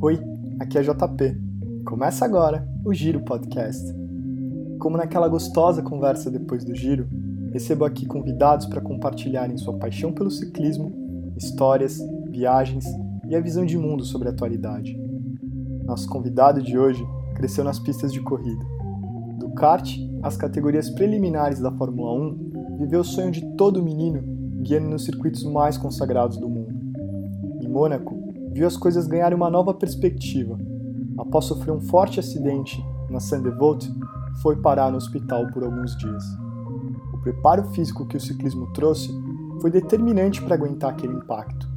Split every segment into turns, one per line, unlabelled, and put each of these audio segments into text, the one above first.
Oi, aqui é JP. Começa agora o Giro Podcast. Como naquela gostosa conversa depois do giro, recebo aqui convidados para compartilharem sua paixão pelo ciclismo, histórias, viagens e a visão de mundo sobre a atualidade. Nosso convidado de hoje cresceu nas pistas de corrida. Do kart às categorias preliminares da Fórmula 1, viveu o sonho de todo menino guiando nos circuitos mais consagrados do mundo. Em Mônaco, viu as coisas ganharem uma nova perspectiva. Após sofrer um forte acidente na Saint-Devote, foi parar no hospital por alguns dias. O preparo físico que o ciclismo trouxe foi determinante para aguentar aquele impacto,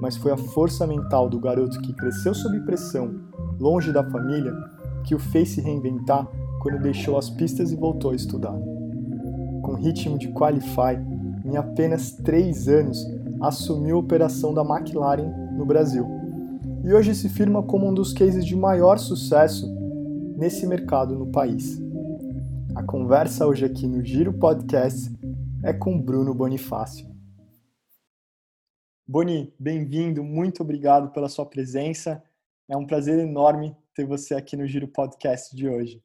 mas foi a força mental do garoto que cresceu sob pressão, longe da família, que o fez se reinventar quando deixou as pistas e voltou a estudar. Com ritmo de qualify, em apenas três anos, assumiu a operação da McLaren no Brasil e hoje se firma como um dos cases de maior sucesso nesse mercado no país. A conversa hoje aqui no Giro Podcast é com Bruno Bonifácio. Boni, bem-vindo, muito obrigado pela sua presença. É um prazer enorme ter você aqui no Giro Podcast de hoje.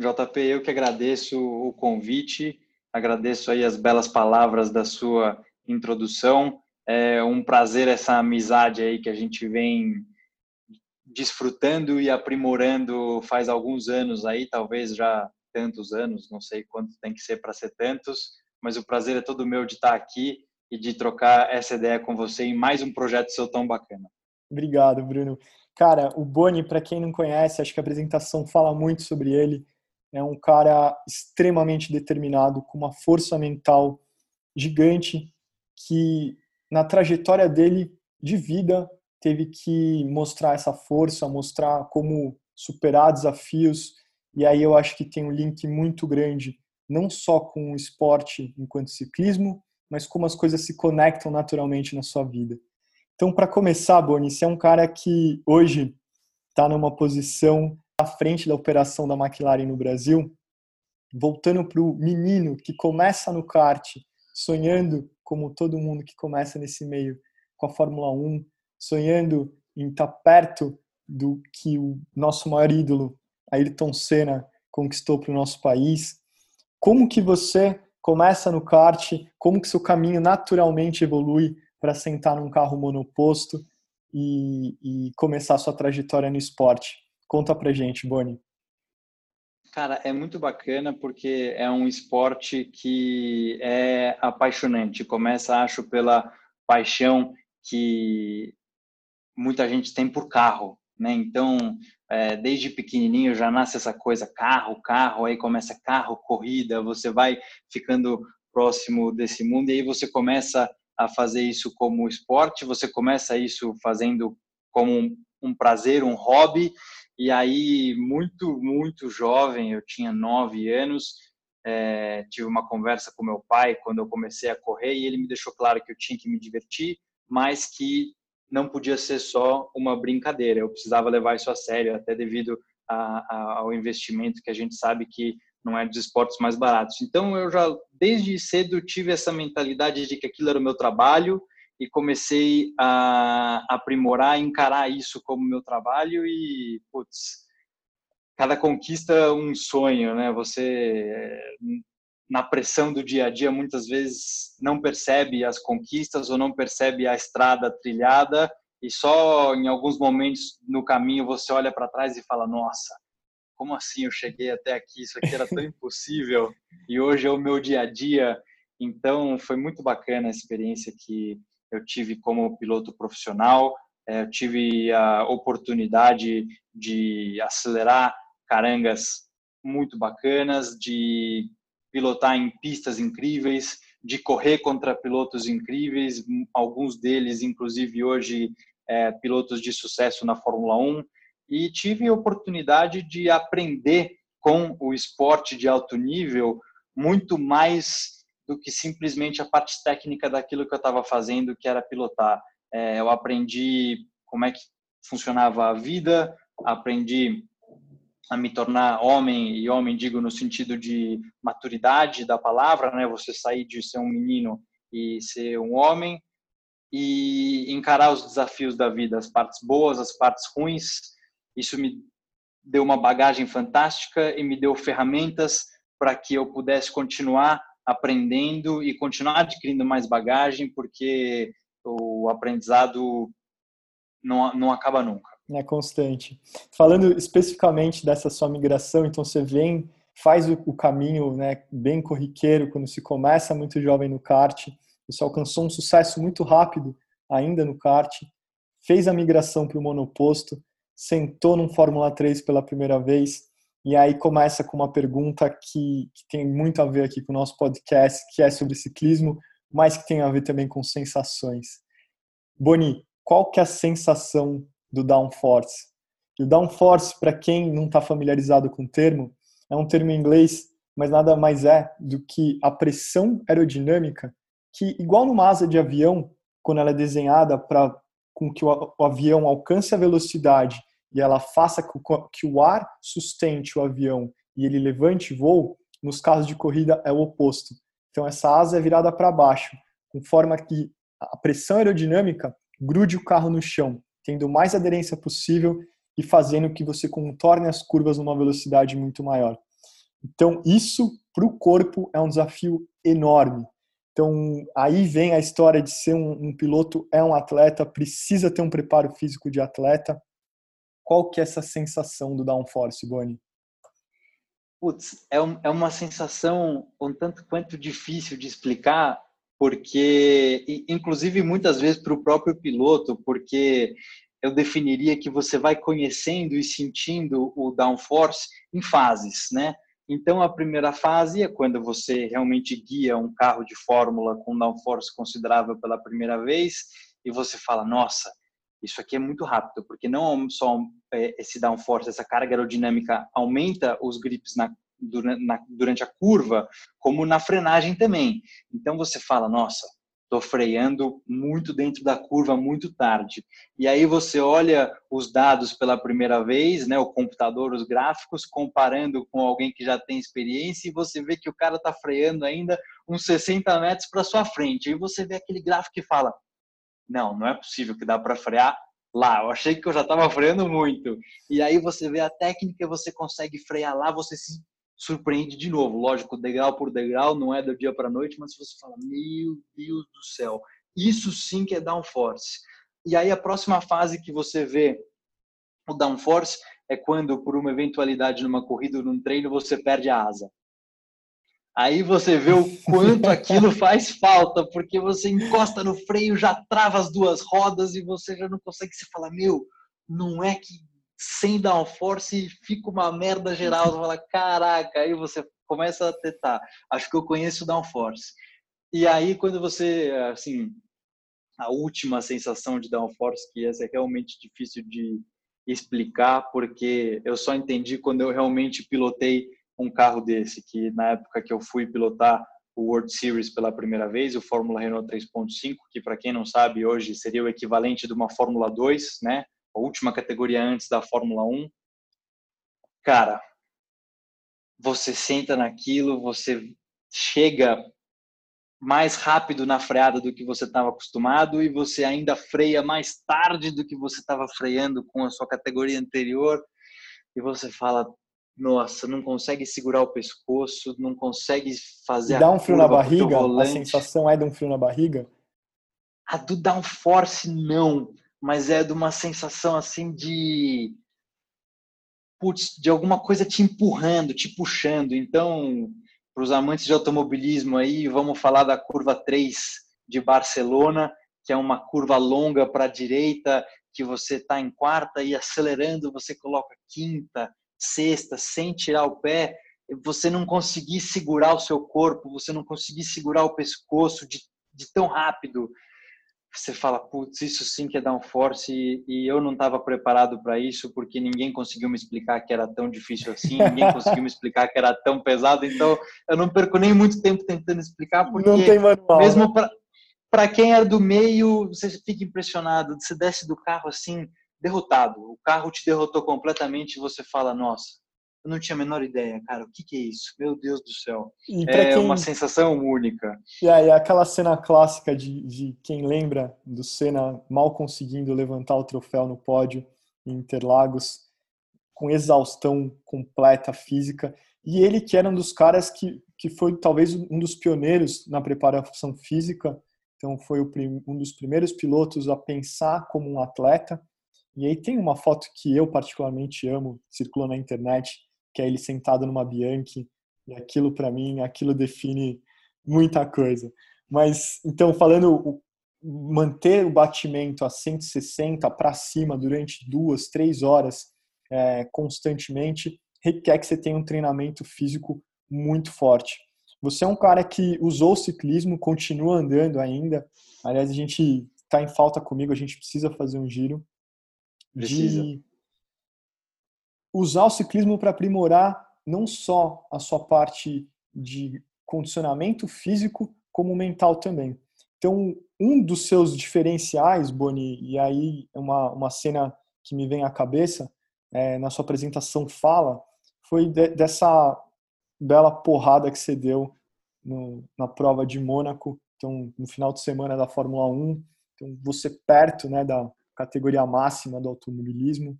JP, eu que agradeço o convite, agradeço aí as belas palavras da sua introdução é um prazer essa amizade aí que a gente vem desfrutando e aprimorando faz alguns anos aí, talvez já tantos anos, não sei quanto tem que ser para ser tantos, mas o prazer é todo meu de estar aqui e de trocar essa ideia com você em mais um projeto seu tão bacana.
Obrigado, Bruno. Cara, o Boni, para quem não conhece, acho que a apresentação fala muito sobre ele. É um cara extremamente determinado, com uma força mental gigante, que na trajetória dele de vida, teve que mostrar essa força, mostrar como superar desafios. E aí eu acho que tem um link muito grande, não só com o esporte enquanto ciclismo, mas como as coisas se conectam naturalmente na sua vida. Então, para começar, Boni, você é um cara que hoje está numa posição à frente da operação da McLaren no Brasil, voltando para o menino que começa no kart, sonhando como todo mundo que começa nesse meio com a Fórmula 1, sonhando em estar perto do que o nosso maior ídolo, Ayrton Senna, conquistou para o nosso país. Como que você começa no kart? Como que seu caminho naturalmente evolui para sentar num carro monoposto e, e começar sua trajetória no esporte? Conta pra gente, Boni.
Cara, é muito bacana porque é um esporte que é apaixonante. Começa, acho, pela paixão que muita gente tem por carro, né? Então, é, desde pequenininho já nasce essa coisa carro, carro, aí começa carro, corrida, você vai ficando próximo desse mundo e aí você começa a fazer isso como esporte, você começa isso fazendo como um, um prazer, um hobby e aí, muito, muito jovem, eu tinha nove anos, é, tive uma conversa com meu pai quando eu comecei a correr e ele me deixou claro que eu tinha que me divertir, mas que não podia ser só uma brincadeira, eu precisava levar isso a sério, até devido a, a, ao investimento que a gente sabe que não é dos esportes mais baratos. Então, eu já, desde cedo, tive essa mentalidade de que aquilo era o meu trabalho e comecei a aprimorar, encarar isso como meu trabalho e, putz, cada conquista é um sonho, né? Você na pressão do dia a dia muitas vezes não percebe as conquistas ou não percebe a estrada trilhada e só em alguns momentos no caminho você olha para trás e fala: "Nossa, como assim eu cheguei até aqui? Isso aqui era tão impossível e hoje é o meu dia a dia". Então, foi muito bacana a experiência que eu tive como piloto profissional, é, eu tive a oportunidade de acelerar carangas muito bacanas, de pilotar em pistas incríveis, de correr contra pilotos incríveis, alguns deles, inclusive, hoje, é, pilotos de sucesso na Fórmula 1, e tive a oportunidade de aprender com o esporte de alto nível muito mais do que simplesmente a parte técnica daquilo que eu estava fazendo, que era pilotar. É, eu aprendi como é que funcionava a vida, aprendi a me tornar homem e homem digo no sentido de maturidade da palavra, né? Você sair de ser um menino e ser um homem. e encarar os desafios da vida, as partes boas, as partes ruins. Isso me deu uma bagagem fantástica e me deu ferramentas para que eu pudesse continuar aprendendo e continuar adquirindo mais bagagem, porque o aprendizado não, não acaba nunca.
É constante. Falando especificamente dessa sua migração, então você vem, faz o, o caminho né, bem corriqueiro quando se começa muito jovem no kart, você alcançou um sucesso muito rápido ainda no kart, fez a migração para o monoposto, sentou num Fórmula 3 pela primeira vez, e aí começa com uma pergunta que, que tem muito a ver aqui com o nosso podcast, que é sobre ciclismo, mas que tem a ver também com sensações. Boni, qual que é a sensação do downforce? E o downforce, para quem não está familiarizado com o termo, é um termo em inglês, mas nada mais é do que a pressão aerodinâmica que, igual numa asa de avião, quando ela é desenhada para com que o, avião alcance a velocidade e ela faça que o ar sustente o avião e ele levante voo, nos casos de corrida é o oposto. Então essa asa é virada para baixo, com forma que a pressão aerodinâmica grude o carro no chão, tendo mais aderência possível e fazendo que você contorne as curvas numa velocidade muito maior. Então isso para o corpo é um desafio enorme. Então aí vem a história de ser um, um piloto é um atleta, precisa ter um preparo físico de atleta qual que é essa sensação do downforce, Boni?
Putz, é, um, é uma sensação um tanto quanto difícil de explicar, porque, inclusive muitas vezes para o próprio piloto, porque eu definiria que você vai conhecendo e sentindo o downforce em fases, né? Então, a primeira fase é quando você realmente guia um carro de fórmula com downforce considerável pela primeira vez e você fala, nossa, isso aqui é muito rápido, porque não só é, esse downforce, essa carga aerodinâmica aumenta os grips na, durante a curva, como na frenagem também. Então você fala, nossa, estou freando muito dentro da curva muito tarde. E aí você olha os dados pela primeira vez, né, o computador, os gráficos, comparando com alguém que já tem experiência e você vê que o cara está freando ainda uns 60 metros para sua frente. E você vê aquele gráfico e fala, não, não é possível que dá para frear lá. Eu achei que eu já estava freando muito. E aí você vê a técnica, você consegue frear lá, você se surpreende de novo. Lógico, degrau por degrau, não é do dia para noite, mas você fala, meu Deus do céu, isso sim que é downforce. E aí a próxima fase que você vê o downforce é quando, por uma eventualidade numa corrida ou num treino, você perde a asa. Aí você vê o quanto aquilo faz falta, porque você encosta no freio, já trava as duas rodas e você já não consegue se falar, meu, não é que sem downforce fica uma merda geral. Você fala, caraca, aí você começa a tentar. Acho que eu conheço downforce. E aí quando você, assim, a última sensação de downforce, que essa é realmente difícil de explicar, porque eu só entendi quando eu realmente pilotei um carro desse, que na época que eu fui pilotar o World Series pela primeira vez, o Fórmula Renault 3.5, que para quem não sabe hoje seria o equivalente de uma Fórmula 2, né? A última categoria antes da Fórmula 1. Cara, você senta naquilo, você chega mais rápido na freada do que você estava acostumado e você ainda freia mais tarde do que você estava freando com a sua categoria anterior e você fala nossa, não consegue segurar o pescoço, não consegue fazer
e dá um frio na barriga? A sensação é de um frio na barriga?
A do downforce não, mas é de uma sensação assim de putz, de alguma coisa te empurrando, te puxando. Então, para os amantes de automobilismo aí, vamos falar da curva 3 de Barcelona, que é uma curva longa para a direita, que você está em quarta e acelerando, você coloca quinta, sexta, sem tirar o pé, você não conseguir segurar o seu corpo, você não conseguir segurar o pescoço de, de tão rápido. Você fala, putz, isso sim que é downforce e, e eu não estava preparado para isso porque ninguém conseguiu me explicar que era tão difícil assim, ninguém conseguiu me explicar que era tão pesado, então eu não perco nem muito tempo tentando explicar porque
não tem manual,
mesmo né? para para quem é do meio, você fica impressionado, você desce do carro assim, derrotado. O carro te derrotou completamente e você fala: nossa, Eu não tinha a menor ideia, cara, o que, que é isso? Meu Deus do céu. é quem... uma sensação única.
E aí, aquela cena clássica de, de quem lembra do Senna mal conseguindo levantar o troféu no pódio em Interlagos, com exaustão completa física. E ele que era um dos caras que, que foi talvez um dos pioneiros na preparação física, então foi um dos primeiros pilotos a pensar como um atleta. E aí tem uma foto que eu particularmente amo, circulou na internet, que é ele sentado numa Bianchi, e aquilo para mim, aquilo define muita coisa. Mas então falando manter o batimento a 160 para cima durante duas, três horas é, constantemente requer que você tenha um treinamento físico muito forte. Você é um cara que usou o ciclismo, continua andando ainda. Aliás, a gente está em falta comigo, a gente precisa fazer um giro.
Precisa.
De usar o ciclismo para aprimorar não só a sua parte de condicionamento físico, como mental também. Então, um dos seus diferenciais, Boni, e aí é uma, uma cena que me vem à cabeça, é, na sua apresentação fala, foi de, dessa bela porrada que você deu no, na prova de Mônaco, então no final de semana da Fórmula 1, então você perto né, da categoria máxima do automobilismo.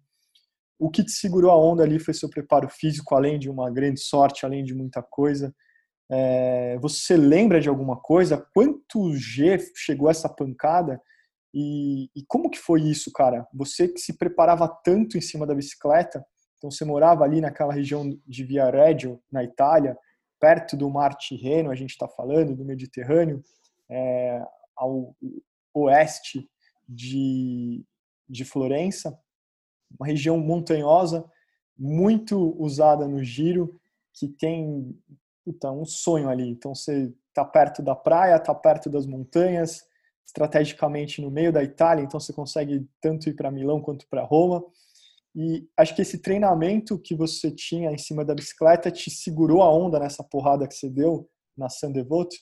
O que te segurou a onda ali foi seu preparo físico, além de uma grande sorte, além de muita coisa. É, você lembra de alguma coisa? Quanto G chegou essa pancada? E, e, como que foi isso, cara? Você que se preparava tanto em cima da bicicleta, então você morava ali naquela região de Viareggio, na Itália, perto do Mar Tirreno, a gente está falando, do Mediterrâneo, é, ao oeste de, de Florença, uma região montanhosa, muito usada no giro, que tem puta, um sonho ali. Então você está perto da praia, está perto das montanhas, estrategicamente no meio da Itália, então você consegue tanto ir para Milão quanto para Roma. E acho que esse treinamento que você tinha em cima da bicicleta te segurou a onda nessa porrada que você deu na San Devoto?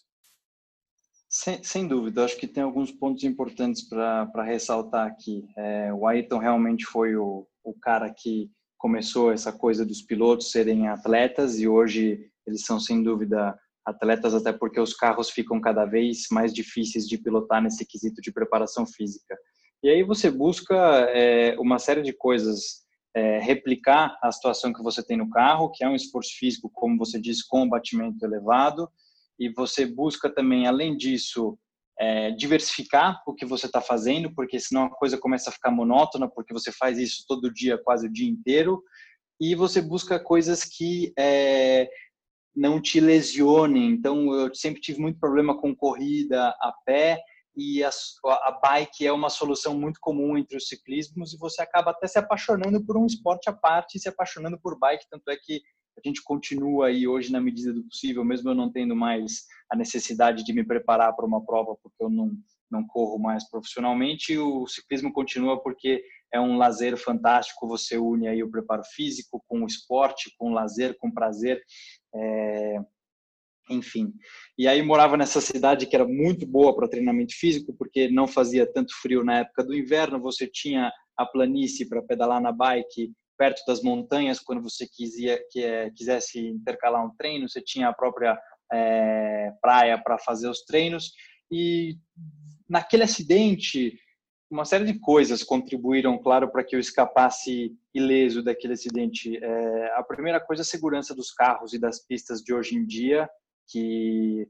Sem, sem dúvida, acho que tem alguns pontos importantes para ressaltar aqui. É, o Ayrton realmente foi o, o cara que começou essa coisa dos pilotos serem atletas e hoje eles são sem dúvida atletas, até porque os carros ficam cada vez mais difíceis de pilotar nesse quesito de preparação física. E aí você busca é, uma série de coisas, é, replicar a situação que você tem no carro, que é um esforço físico, como você disse, com batimento elevado, e você busca também, além disso, é, diversificar o que você está fazendo, porque senão a coisa começa a ficar monótona, porque você faz isso todo dia, quase o dia inteiro, e você busca coisas que é, não te lesionem. Então, eu sempre tive muito problema com corrida a pé, e a, a, bike é uma solução muito comum entre os ciclismos e você acaba até se apaixonando por um esporte à parte, se apaixonando por bike, tanto é que a gente continua aí hoje na medida do possível, mesmo eu não tendo mais a necessidade de me preparar para uma prova, porque eu não, não corro mais profissionalmente, o ciclismo continua porque é um lazer fantástico, você une aí o preparo físico com o esporte, com o lazer, com o prazer, é, enfim. E aí morava nessa cidade que era muito boa para treinamento físico, porque não fazia tanto frio na época do inverno, você tinha a planície para pedalar na bike perto das montanhas, quando você quisia, que, é, quisesse intercalar um treino, você tinha a própria é, praia para fazer os treinos, e naquele acidente, uma série de coisas contribuíram, claro, para que eu escapasse ileso daquele acidente. É, a primeira coisa a segurança dos carros e das pistas de hoje em dia, que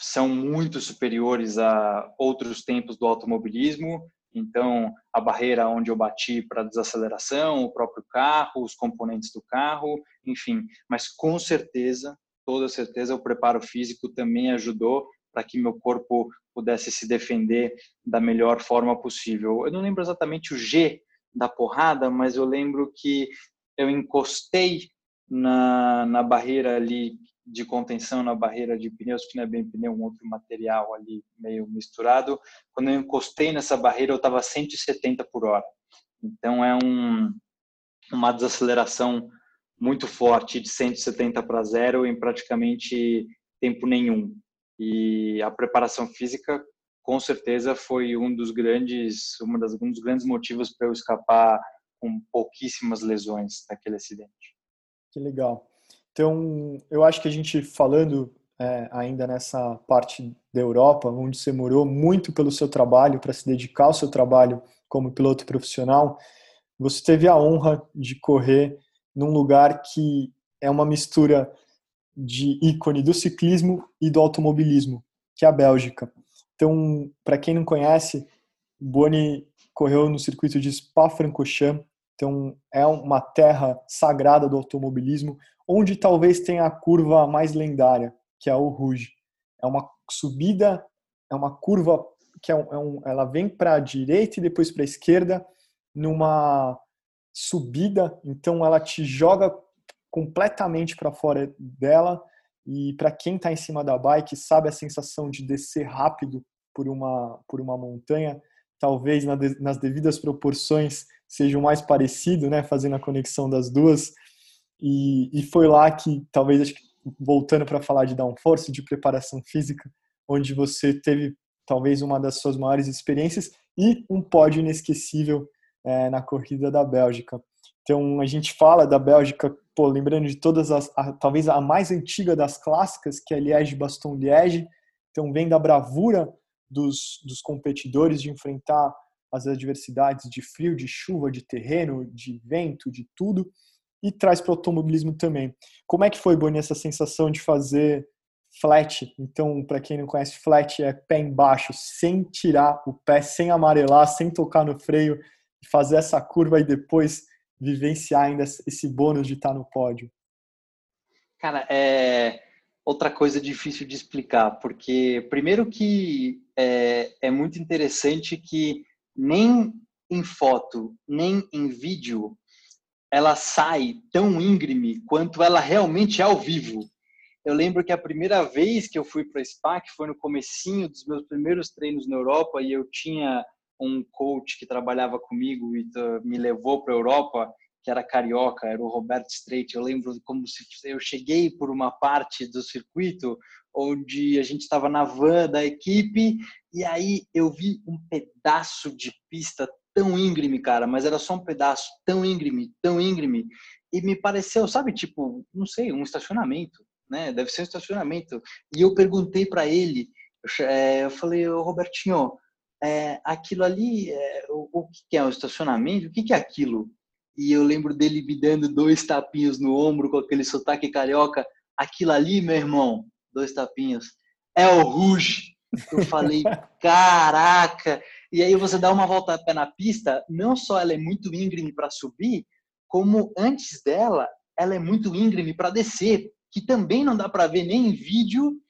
são muito superiores a outros tempos do automobilismo. Então, a barreira onde eu bati para desaceleração, o próprio carro, os componentes do carro, enfim. Mas com certeza, toda certeza, o preparo físico também ajudou para que meu corpo pudesse se defender da melhor forma possível. Eu não lembro exatamente o G da porrada, mas eu lembro que eu encostei na, na barreira ali de contenção na barreira de pneus, que não é bem pneu, um outro material ali meio misturado. Quando eu encostei nessa barreira, eu estava 170 por hora. Então é um, uma desaceleração muito forte de 170 para zero em praticamente tempo nenhum. E a preparação física, com certeza, foi um dos grandes, uma das, um dos grandes motivos para eu escapar com pouquíssimas lesões daquele acidente.
Que legal. Então, eu acho que a gente falando é, ainda nessa parte da Europa, onde você morou muito pelo seu trabalho, para se dedicar ao seu trabalho como piloto profissional, você teve a honra de correr num lugar que é uma mistura de ícone do ciclismo e do automobilismo, que é a Bélgica. Então, para quem não conhece, Boni correu no circuito de Spa-Francorchamps, então é uma terra sagrada do automobilismo, onde talvez tenha a curva mais lendária, que é o Rouge. É uma subida, é uma curva que é um, é um, ela vem para a direita e depois para a esquerda, numa subida, então ela te joga completamente para fora dela. E para quem está em cima da bike, sabe a sensação de descer rápido por uma, por uma montanha, talvez nas devidas proporções seja o mais parecido, né, fazendo a conexão das duas. E, e foi lá que, talvez, acho que, voltando para falar de downforce, de preparação física, onde você teve talvez uma das suas maiores experiências e um pódio inesquecível é, na corrida da Bélgica. Então, a gente fala da Bélgica, pô, lembrando de todas as, a, talvez a mais antiga das clássicas, que é Liège-Bastogne-Liège. Então, vem da bravura dos, dos competidores de enfrentar as adversidades de frio, de chuva, de terreno, de vento, de tudo, e traz para o automobilismo também. Como é que foi, Boni, essa sensação de fazer flat? Então, para quem não conhece, flat é pé embaixo, sem tirar o pé, sem amarelar, sem tocar no freio, fazer essa curva e depois vivenciar ainda esse bônus de estar no pódio?
Cara, é outra coisa difícil de explicar, porque primeiro que é, é muito interessante que nem em foto, nem em vídeo ela sai tão íngreme quanto ela realmente é ao vivo. Eu lembro que a primeira vez que eu fui para a SPA, que foi no comecinho dos meus primeiros treinos na Europa, e eu tinha um coach que trabalhava comigo e me levou para a Europa, que era carioca, era o Roberto Streit. Eu lembro como se eu cheguei por uma parte do circuito onde a gente estava na van da equipe e aí eu vi um pedaço de pista tão íngreme, cara, mas era só um pedaço tão íngreme, tão íngreme e me pareceu, sabe, tipo, não sei, um estacionamento, né? Deve ser um estacionamento. E eu perguntei para ele, eu, eu falei, Robertinho, é, aquilo ali, é, o, o, que é o estacionamento? O que, que é aquilo? E eu lembro dele me dando dois tapinhos no ombro com aquele sotaque carioca. Aquilo ali, meu irmão, dois tapinhos, é o Rouge. Eu falei, caraca! E aí você dá uma volta a pé na pista, não só ela é muito íngreme para subir, como antes dela, ela é muito íngreme para descer, que também não dá para ver nem em vídeo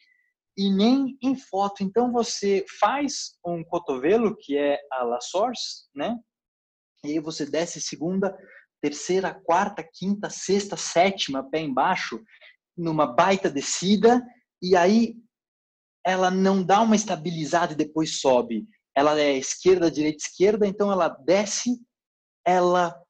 e nem em foto. Então você faz um cotovelo, que é a La Source, né? E aí você desce segunda, terceira, quarta, quinta, sexta, sétima, pé embaixo, numa baita descida, e aí ela não dá uma estabilizada e depois sobe. Ela é esquerda, direita, esquerda, então ela desce, ela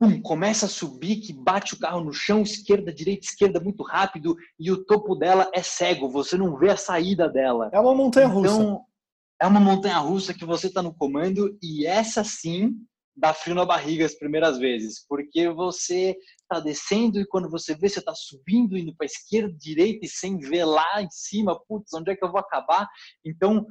pum, começa a subir, que bate o carro no chão, esquerda, direita, esquerda, muito rápido, e o topo dela é cego, você não vê a saída dela.
É uma montanha russa. Então,
é uma montanha russa que você está no comando, e essa sim dá frio na barriga as primeiras vezes, porque você está descendo e quando você vê, você está subindo, indo para a esquerda, direita e sem ver lá em cima, putz, onde é que eu vou acabar? Então,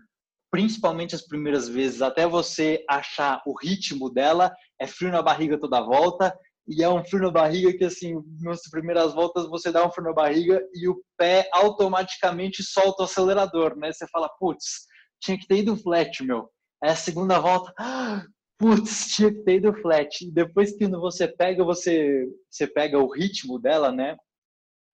principalmente as primeiras vezes, até você achar o ritmo dela, é frio na barriga toda volta, e é um frio na barriga que, assim, nas primeiras voltas você dá um frio na barriga e o pé automaticamente solta o acelerador, né? Você fala, putz, tinha que ter ido flat, meu. É a segunda volta, putz, tinha que ter ido flat. E depois que você pega, você, você pega o ritmo dela, né?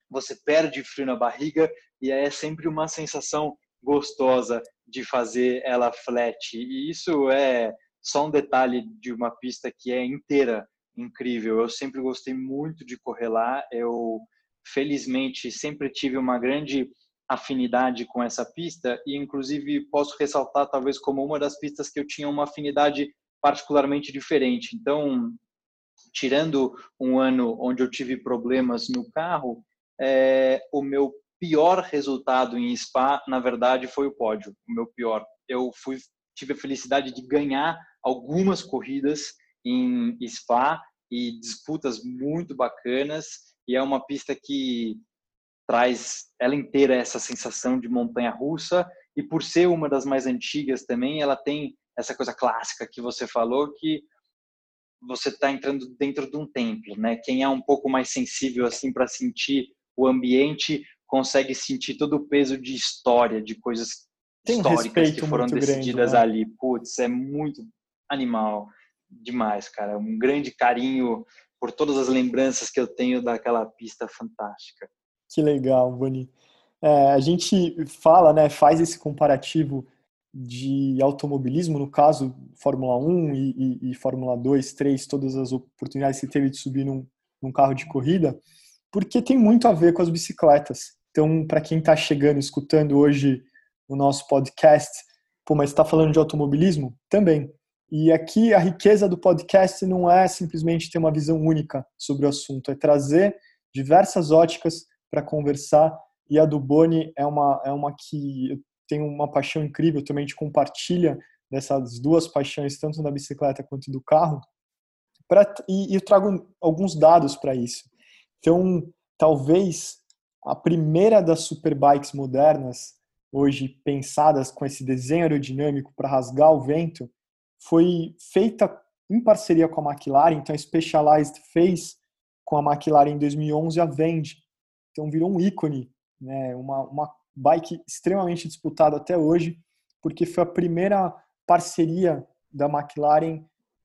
Você perde frio na barriga e é sempre uma sensação gostosa de fazer ela flat. E isso é só um detalhe de uma pista que é inteira incrível. Eu sempre gostei muito de correr lá. Eu felizmente sempre tive uma grande afinidade com essa pista e inclusive posso ressaltar talvez como uma das pistas que eu tinha uma afinidade particularmente diferente. Então, tirando um ano onde eu tive problemas no carro, é, o meu pior resultado em Spa, na verdade, foi o pódio. O meu pior. Eu fui, tive a felicidade de ganhar algumas corridas em Spa e disputas muito bacanas e é uma pista que traz ela inteira essa sensação de montanha russa e por ser uma das mais antigas também, ela tem essa coisa clássica que você falou que você está entrando dentro de um templo, né? Quem é um pouco mais sensível assim para sentir o ambiente consegue sentir todo o peso de história, de coisas tem históricas que foram decididas grande, né? ali. Putz, é muito animal demais, cara. Um grande carinho por todas as lembranças que eu tenho daquela pista fantástica.
Que legal, Boni. É, a gente fala, né, faz esse comparativo de automobilismo, no caso, Fórmula 1 e, e, e, Fórmula 2, 3, todas as oportunidades que teve de subir num, num carro de corrida, porque tem muito a ver com as bicicletas. Então, para quem está chegando, escutando hoje o nosso podcast, pô, mas está falando de automobilismo? Também. E aqui a riqueza do podcast não é simplesmente ter uma visão única sobre o assunto, é trazer diversas óticas para conversar. E a do Boni é uma, é uma que eu tenho uma paixão incrível, também a gente compartilha dessas duas paixões, tanto da bicicleta quanto do carro. Pra, e, e eu trago alguns dados para isso. Então, talvez a primeira das superbikes modernas, hoje pensadas com esse desenho aerodinâmico para rasgar o vento, foi feita em parceria com a McLaren, então a Specialized fez com a McLaren em 2011 a Vende. Então virou um ícone, né? uma, uma bike extremamente disputada até hoje, porque foi a primeira parceria da McLaren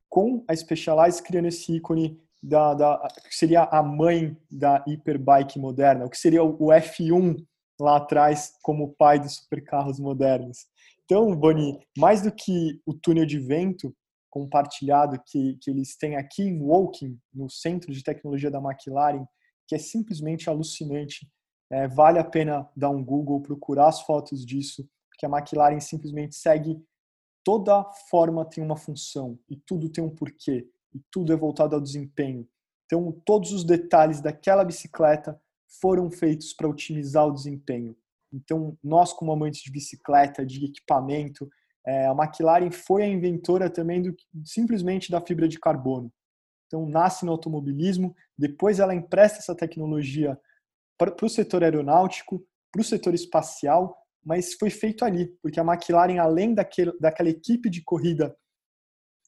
com a Specialized, criando esse ícone da, da que seria a mãe da hiperbike moderna, o que seria o F1 lá atrás como pai dos supercarros modernos. Então, Boni, mais do que o túnel de vento compartilhado que, que eles têm aqui em Woking, no centro de tecnologia da McLaren, que é simplesmente alucinante. É, vale a pena dar um Google, procurar as fotos disso, porque a McLaren simplesmente segue toda forma tem uma função e tudo tem um porquê e tudo é voltado ao desempenho. Então, todos os detalhes daquela bicicleta foram feitos para otimizar o desempenho. Então, nós, como amantes de bicicleta, de equipamento, é, a McLaren foi a inventora também do, simplesmente da fibra de carbono. Então, nasce no automobilismo, depois ela empresta essa tecnologia para o setor aeronáutico, para o setor espacial, mas foi feito ali, porque a McLaren, além daquele, daquela equipe de corrida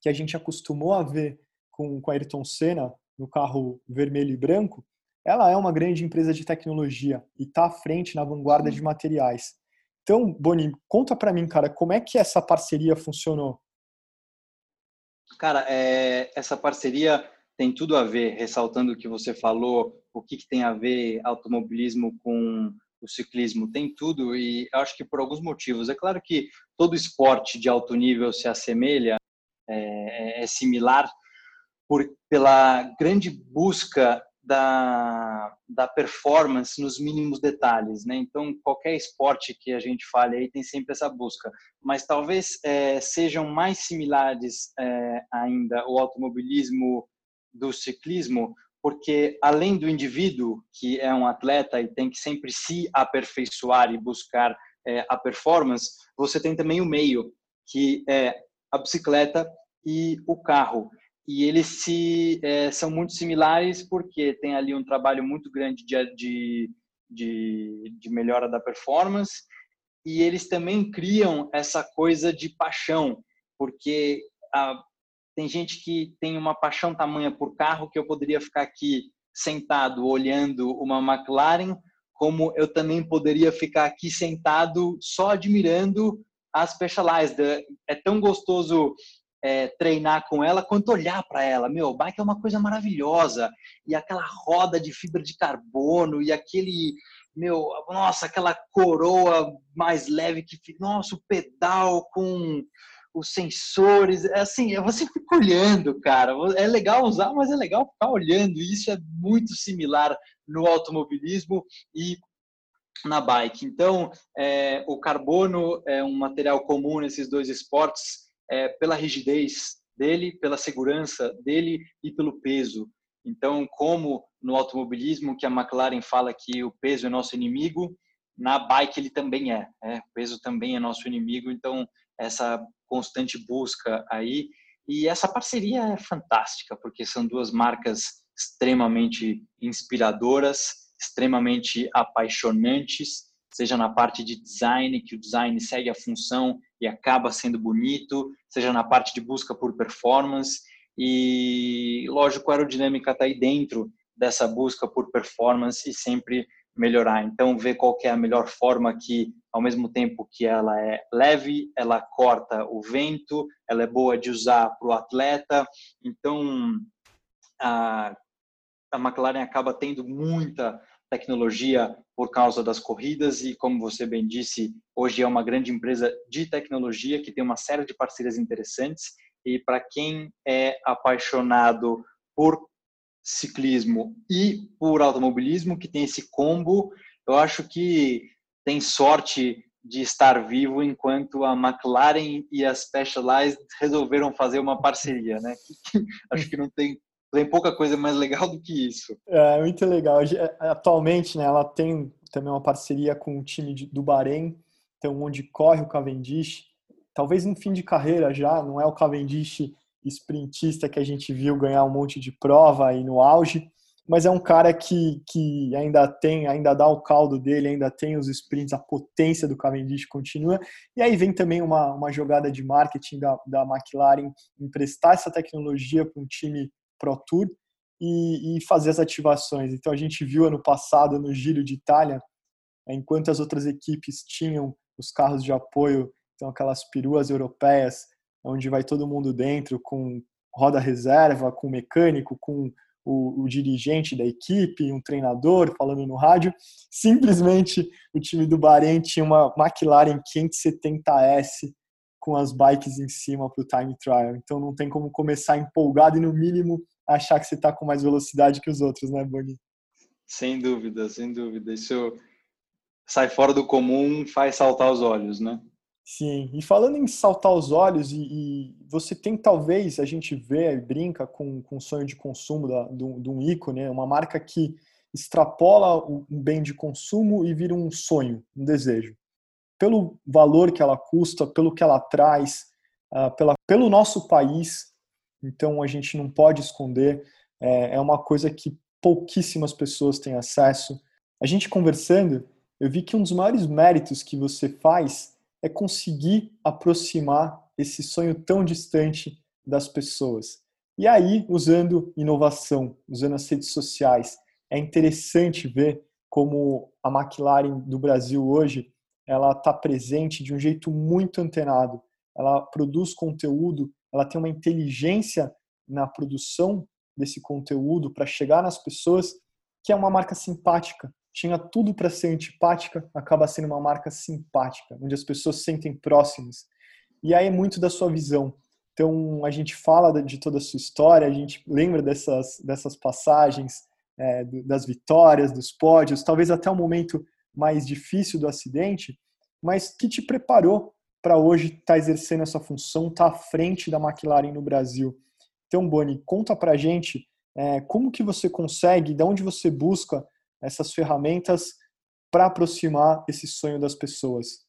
que a gente acostumou a ver com, com a Ayrton Senna no carro vermelho e branco, ela é uma grande empresa de tecnologia e está à frente na vanguarda de materiais. Então, Boni, conta para mim, cara, como é que essa parceria funcionou?
Cara, é, essa parceria tem tudo a ver, ressaltando o que você falou, o que, que tem a ver automobilismo com o ciclismo, tem tudo e acho que por alguns motivos. É claro que todo esporte de alto nível se assemelha, é, é similar, por, pela grande busca da, da performance nos mínimos detalhes, né? Então, qualquer esporte que a gente fale aí tem sempre essa busca, mas talvez é, sejam mais similares é, ainda o automobilismo do ciclismo, porque além do indivíduo que é um atleta e tem que sempre se aperfeiçoar e buscar é, a performance, você tem também o meio que é a bicicleta e o carro e eles se é, são muito similares porque tem ali um trabalho muito grande de, de, de, de, melhora da performance e eles também criam essa coisa de paixão porque a, tem gente que tem uma paixão tamanha por carro que eu poderia ficar aqui sentado olhando uma McLaren como eu também poderia ficar aqui sentado só admirando a Specialized. É tão gostoso é, treinar com ela quanto olhar para ela. Meu, bike é uma coisa maravilhosa. E aquela roda de fibra de carbono e aquele, meu, nossa, aquela coroa mais leve que nossa, o pedal com os sensores, é assim, você fica olhando, cara. É legal usar, mas é legal ficar olhando. E isso é muito similar no automobilismo e na bike. Então, é, o carbono é um material comum nesses dois esportes é, pela rigidez dele, pela segurança dele e pelo peso. Então, como no automobilismo, que a McLaren fala que o peso é nosso inimigo, na bike ele também é. é o peso também é nosso inimigo. Então, essa constante busca aí. E essa parceria é fantástica, porque são duas marcas extremamente inspiradoras, extremamente apaixonantes, seja na parte de design, que o design segue a função e acaba sendo bonito, seja na parte de busca por performance. E, lógico, a aerodinâmica está aí dentro dessa busca por performance e sempre melhorar. Então, ver qual é a melhor forma que, ao mesmo tempo que ela é leve, ela corta o vento, ela é boa de usar para o atleta. Então, a, a McLaren acaba tendo muita tecnologia por causa das corridas e, como você bem disse, hoje é uma grande empresa de tecnologia que tem uma série de parcerias interessantes e para quem é apaixonado por ciclismo e por automobilismo, que tem esse combo, eu acho que tem sorte de estar vivo enquanto a McLaren e a Specialized resolveram fazer uma parceria, né? acho que não tem tem pouca coisa mais legal do que isso.
É muito legal. É, atualmente, né, ela tem também uma parceria com o time do Bahrein, então onde corre o Cavendish. Talvez no fim de carreira já, não é o Cavendish sprintista que a gente viu ganhar um monte de prova aí no auge, mas é um cara que, que ainda tem, ainda dá o caldo dele, ainda tem os sprints, a potência do Cavendish continua. E aí vem também uma, uma jogada de marketing da, da McLaren emprestar essa tecnologia para um time Pro Tour e, e, fazer as ativações. Então a gente viu ano passado no Giro de Itália, enquanto as outras equipes tinham os carros de apoio, então aquelas peruas europeias onde vai todo mundo dentro com roda reserva, com mecânico, com o, o, dirigente da equipe, um treinador falando no rádio. Simplesmente o time do Bahrein tinha uma McLaren 570S com as bikes em cima para o time trial. Então não tem como começar empolgado e no mínimo achar que você está com mais velocidade que os outros, né, Boni?
Sem dúvida, sem dúvida. Isso sai fora do comum, faz saltar os olhos, né?
Sim, e falando em saltar os olhos, e, e, você tem talvez, a gente vê e brinca com, com o sonho de consumo da, de, um, de um ícone, né? uma marca que extrapola um bem de consumo e vira um sonho, um desejo. Pelo valor que ela custa, pelo que ela traz, uh, pela, pelo nosso país, então a gente não pode esconder, é, é uma coisa que pouquíssimas pessoas têm acesso. A gente conversando, eu vi que um dos maiores méritos que você faz é conseguir aproximar esse sonho tão distante das pessoas. E aí, usando inovação, usando as redes sociais, é interessante ver como a McLaren do Brasil hoje ela está presente de um jeito muito antenado. Ela produz conteúdo, ela tem uma inteligência na produção desse conteúdo para chegar nas pessoas, que é uma marca simpática, tinha tudo para ser antipática, acaba sendo uma marca simpática, onde as pessoas se sentem próximas. E aí é muito da sua visão. Então a gente fala de toda a sua história, a gente lembra dessas, dessas passagens, é, das vitórias, dos pódios, talvez até o momento mais difícil do acidente, mas que te preparou para hoje estar tá exercendo essa função, estar tá à frente da McLaren no Brasil. Então, Boni, conta para gente é, como que você consegue, de onde você busca essas ferramentas para aproximar esse sonho das pessoas?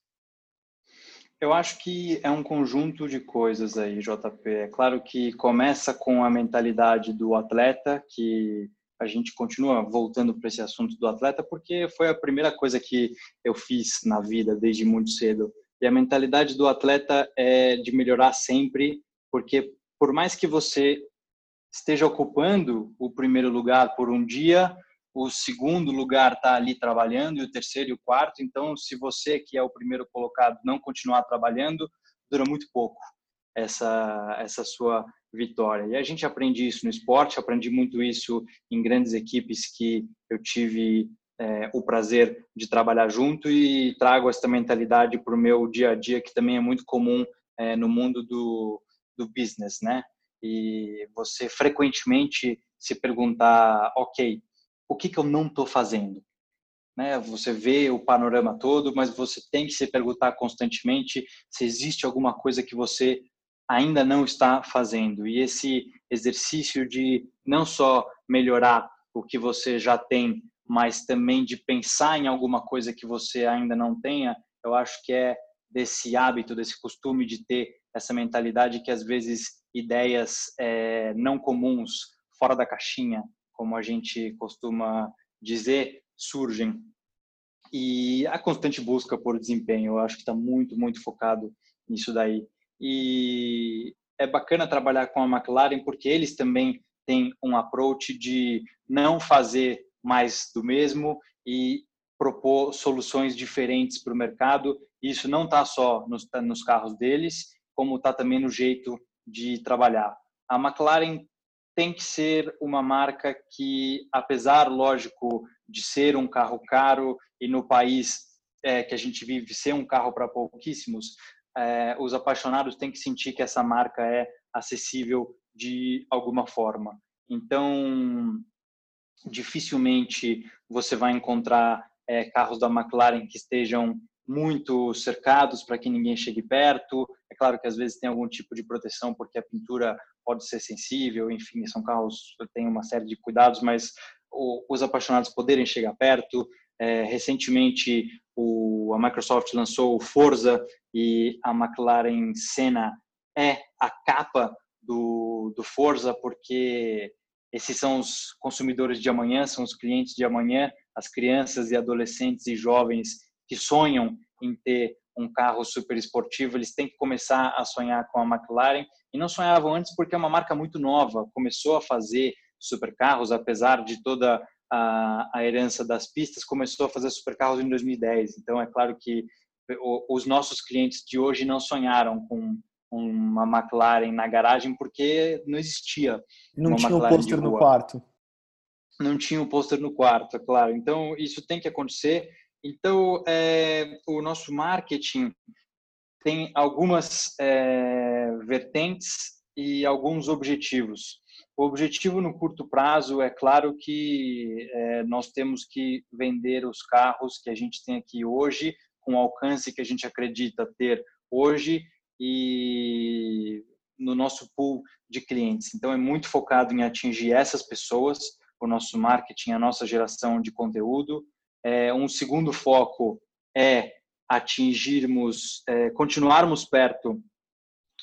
Eu acho que é um conjunto de coisas aí, JP. É claro que começa com a mentalidade do atleta, que a gente continua voltando para esse assunto do atleta, porque foi a primeira coisa que eu fiz na vida desde muito cedo. E a mentalidade do atleta é de melhorar sempre, porque por mais que você esteja ocupando o primeiro lugar por um dia, o segundo lugar está ali trabalhando e o terceiro e o quarto. Então, se você que é o primeiro colocado não continuar trabalhando, dura muito pouco essa essa sua vitória. E a gente aprende isso no esporte, aprendi muito isso em grandes equipes que eu tive é, o prazer de trabalhar junto e trago essa mentalidade para o meu dia a dia, que também é muito comum é, no mundo do, do business, né? E você frequentemente se perguntar, ok, o que, que eu não estou fazendo. Né? Você vê o panorama todo, mas você tem que se perguntar constantemente se existe alguma coisa que você ainda não está fazendo. E esse exercício de não só melhorar o que você já tem, mas também de pensar em alguma coisa que você ainda não tenha, eu acho que é desse hábito, desse costume de ter essa mentalidade que às vezes ideias é, não comuns, fora da caixinha, como a gente costuma dizer, surgem. E a constante busca por desempenho, eu acho que está muito, muito focado nisso daí. E é bacana trabalhar com a McLaren porque eles também têm um approach de não fazer mais do mesmo e propor soluções diferentes para o mercado. Isso não está só nos, nos carros deles, como está também no jeito de trabalhar. A McLaren tem que ser uma marca que, apesar, lógico, de ser um carro caro e no país é, que a gente vive ser um carro para pouquíssimos, é, os apaixonados têm que sentir que essa marca é acessível de alguma forma. Então, dificilmente você vai encontrar é, carros da McLaren que estejam muito cercados para que ninguém chegue perto. É claro que às vezes tem algum tipo de proteção porque a pintura pode ser sensível, enfim, são carros que têm uma série de cuidados, mas os apaixonados poderem chegar perto. É, recentemente, o, a Microsoft lançou o Forza e a McLaren Senna é a capa do, do Forza, porque esses são os consumidores de amanhã, são os clientes de amanhã, as crianças e adolescentes e jovens que sonham em ter um carro super esportivo, eles têm que começar a sonhar com a McLaren e não sonhavam antes porque é uma marca muito nova, começou a fazer supercarros, apesar de toda a, a herança das pistas, começou a fazer supercarros em 2010. Então é claro que os nossos clientes de hoje não sonharam com uma McLaren na garagem porque não existia.
Não tinha o um pôster no quarto.
Não tinha o um pôster no quarto, é claro. Então isso tem que acontecer então, é, o nosso marketing tem algumas é, vertentes e alguns objetivos. O objetivo no curto prazo é claro que é, nós temos que vender os carros que a gente tem aqui hoje, com o alcance que a gente acredita ter hoje e no nosso pool de clientes. Então, é muito focado em atingir essas pessoas, o nosso marketing, a nossa geração de conteúdo, é, um segundo foco é atingirmos, é, continuarmos perto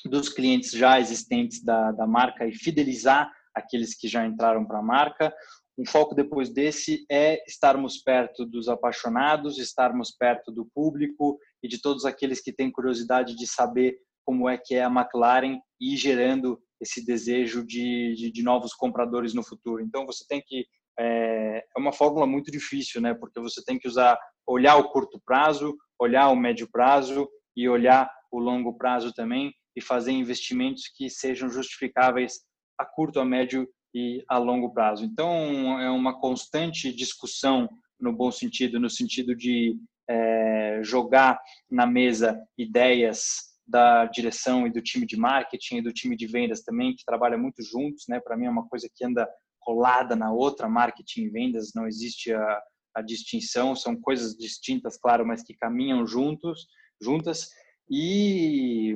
dos clientes já existentes da, da marca e fidelizar aqueles que já entraram para a marca. Um foco depois desse é estarmos perto dos apaixonados, estarmos perto do público e de todos aqueles que têm curiosidade de saber como é que é a McLaren e gerando esse desejo de, de, de novos compradores no futuro. Então você tem que é, é uma fórmula muito difícil, né? Porque você tem que usar, olhar o curto prazo, olhar o médio prazo e olhar o longo prazo também e fazer investimentos que sejam justificáveis a curto, a médio e a longo prazo. Então, é uma constante discussão no bom sentido, no sentido de é, jogar na mesa ideias da direção e do time de marketing e do time de vendas também, que trabalha muito juntos, né? Para mim é uma coisa que anda colada na outra, marketing e vendas, não existe a, a distinção, são coisas distintas, claro, mas que caminham juntos, juntas. E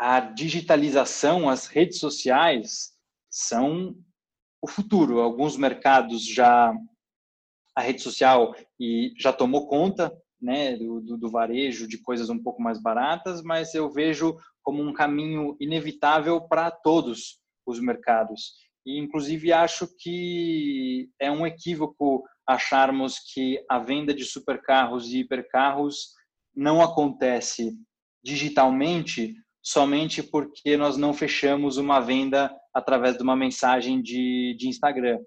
a digitalização, as redes sociais são o futuro. Alguns mercados já a rede social e já tomou conta né, do, do, varejo de coisas um pouco mais baratas, mas eu vejo como um caminho inevitável para todos os mercados. E, inclusive, acho que é um equívoco acharmos que a venda de supercarros e hipercarros não acontece digitalmente somente porque nós não fechamos uma venda através de uma mensagem de, de Instagram.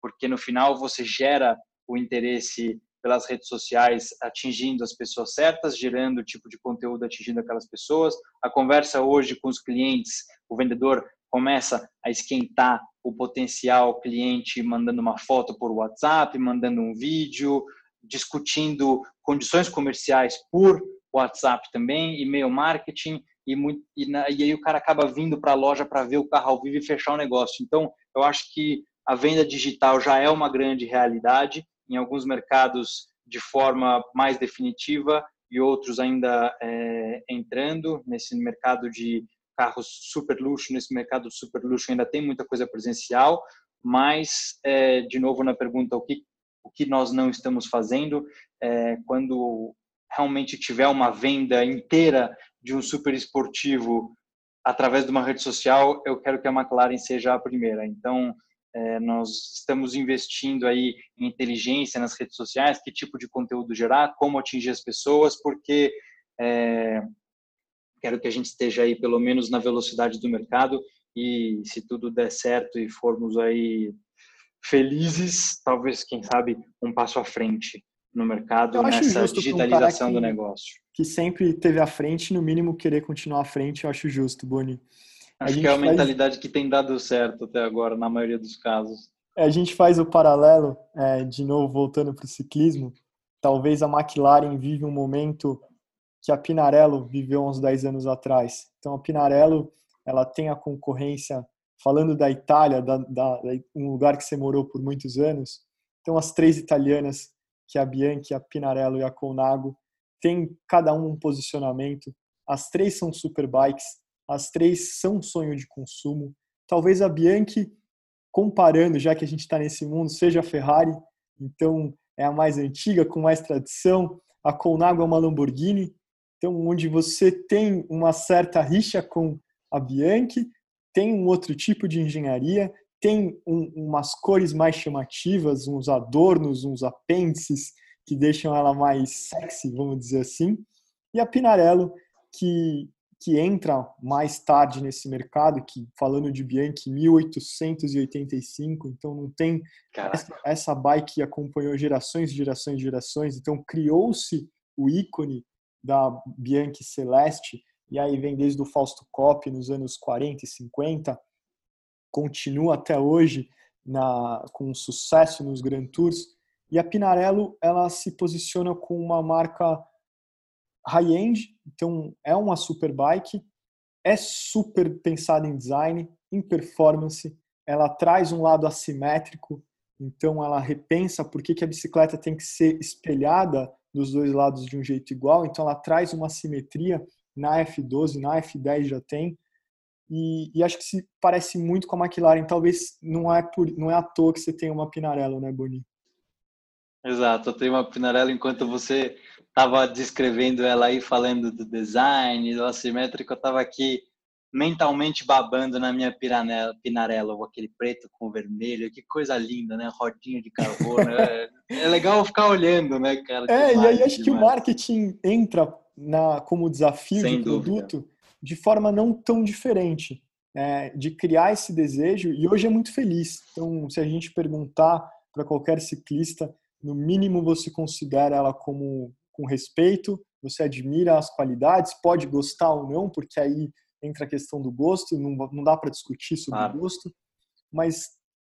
Porque no final você gera o interesse pelas redes sociais atingindo as pessoas certas, gerando o tipo de conteúdo atingindo aquelas pessoas. A conversa hoje com os clientes, o vendedor começa a esquentar o potencial cliente mandando uma foto por WhatsApp, mandando um vídeo, discutindo condições comerciais por WhatsApp também, e-mail marketing, e, muito, e, na, e aí o cara acaba vindo para a loja para ver o carro ao vivo e fechar o negócio. Então, eu acho que a venda digital já é uma grande realidade, em alguns mercados de forma mais definitiva e outros ainda é, entrando nesse mercado de carros super luxo, nesse mercado super luxo ainda tem muita coisa presencial, mas, é, de novo, na pergunta, o que, o que nós não estamos fazendo, é, quando realmente tiver uma venda inteira de um super esportivo através de uma rede social, eu quero que a McLaren seja a primeira. Então, é, nós estamos investindo aí em inteligência nas redes sociais, que tipo de conteúdo gerar, como atingir as pessoas, porque é, quero que a gente esteja aí pelo menos na velocidade do mercado e se tudo der certo e formos aí felizes, talvez, quem sabe, um passo à frente no mercado nessa digitalização um que, do negócio.
Que sempre teve à frente, no mínimo querer continuar à frente, eu acho justo, Boni.
Acho que é a mentalidade que tem dado certo até agora, na maioria dos casos.
A gente faz o paralelo, é, de novo, voltando para o ciclismo. Talvez a McLaren vive um momento que a Pinarello viveu uns 10 anos atrás. Então, a Pinarello ela tem a concorrência, falando da Itália, da, da, um lugar que você morou por muitos anos. Então, as três italianas, que a Bianchi, a Pinarello e a Colnago, tem cada um um posicionamento. As três são superbikes, as três são sonho de consumo. Talvez a Bianchi, comparando, já que a gente está nesse mundo, seja a Ferrari, então é a mais antiga, com mais tradição. A Colnago é uma Lamborghini, então onde você tem uma certa rixa com a Bianchi, tem um outro tipo de engenharia, tem um, umas cores mais chamativas, uns adornos, uns apêndices que deixam ela mais sexy, vamos dizer assim. E a Pinarello, que que entra mais tarde nesse mercado, que falando de Bianchi, 1885, então não tem essa, essa, bike que acompanhou gerações e gerações e gerações, então criou-se o ícone da Bianchi Celeste, e aí vem desde o Fausto Coppi nos anos 40 e 50, continua até hoje na, com sucesso nos Grand Tours, e a Pinarello ela se posiciona com uma marca high-end, então é uma super bike, é super pensada em design, em performance, ela traz um lado assimétrico, então ela repensa por que, que a bicicleta tem que ser espelhada dos dois lados de um jeito igual, então ela traz uma simetria na F12, na F10 já tem, e, e, acho que se parece muito com a McLaren, talvez não é, por, não é à toa que você tem uma Pinarello, né, Boni?
Exato, eu tenho uma Pinarello enquanto você estava descrevendo ela aí, falando do design, do assimétrico, eu estava aqui mentalmente babando na minha piranela, Pinarello, aquele preto com vermelho, que coisa linda, né? Rodinha de carbono. é, é, legal ficar olhando, né, cara?
É, e aí acho que o marketing entra na, como desafio Sem de produto dúvida. De forma não tão diferente. É, de criar esse desejo, e hoje é muito feliz. Então, se a gente perguntar para qualquer ciclista, no mínimo você considera ela como com respeito, você admira as qualidades, pode gostar ou não, porque aí entra a questão do gosto, não, não dá para discutir sobre claro. o gosto, mas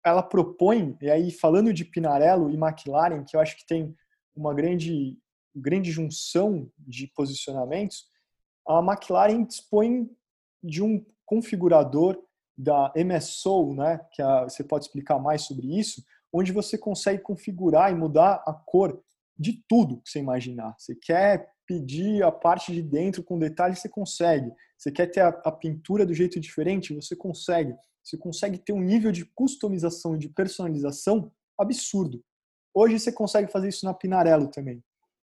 ela propõe, e aí falando de Pinarello e McLaren, que eu acho que tem uma grande, grande junção de posicionamentos, a McLaren dispõe de um configurador da MS Soul, né, que a, você pode explicar mais sobre isso, onde você consegue configurar e mudar a cor de tudo que você imaginar. Você quer pedir a parte de dentro com detalhes, você consegue. Você quer ter a, a, pintura do jeito diferente, você consegue. Você consegue ter um nível de customização e de personalização absurdo. Hoje você consegue fazer isso na Pinarello também.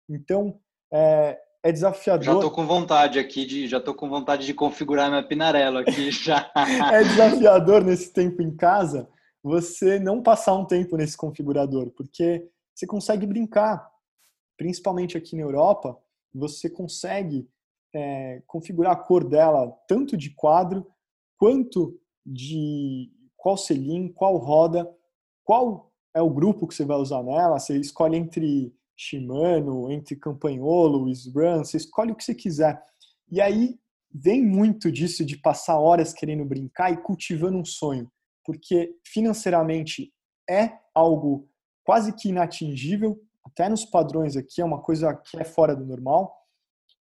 Então, é, é desafiador.
Já estou com vontade aqui de, já tô com vontade de configurar minha Pinarello aqui já.
é desafiador nesse tempo em casa você não passar um tempo nesse configurador, porque você consegue brincar principalmente aqui na Europa, você consegue é, configurar a cor dela tanto de quadro quanto de qual selim, qual roda, qual é o grupo que você vai usar nela. Você escolhe entre Shimano, entre Campagnolo, SRAM, você escolhe o que você quiser. E aí vem muito disso de passar horas querendo brincar e cultivando um sonho, porque financeiramente é algo quase que inatingível, até nos padrões aqui, é uma coisa que é fora do normal.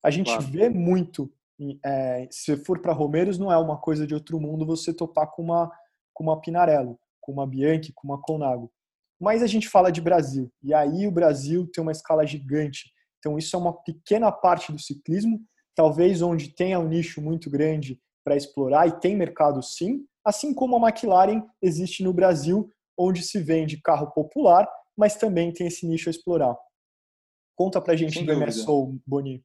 A gente claro. vê muito, é, se for para Romeiros, não é uma coisa de outro mundo você topar com uma, com uma Pinarello, com uma Bianchi, com uma Colnago. Mas a gente fala de Brasil, e aí o Brasil tem uma escala gigante. Então isso é uma pequena parte do ciclismo, talvez onde tenha um nicho muito grande para explorar, e tem mercado sim, assim como a McLaren existe no Brasil, onde se vende carro popular mas também tem esse nicho a explorar. Conta pra gente Sem do MSO, Boni.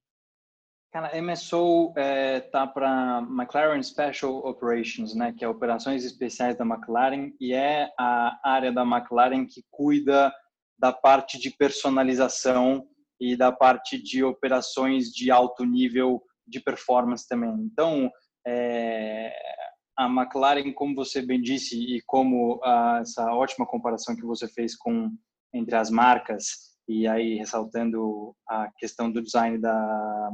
Cara, MSO é, tá para McLaren Special Operations, né, que é operações especiais da McLaren e é a área da McLaren que cuida da parte de personalização e da parte de operações de alto nível de performance também. Então, é, a McLaren, como você bem disse, e como a, essa ótima comparação que você fez com entre as marcas, e aí ressaltando a questão do design da,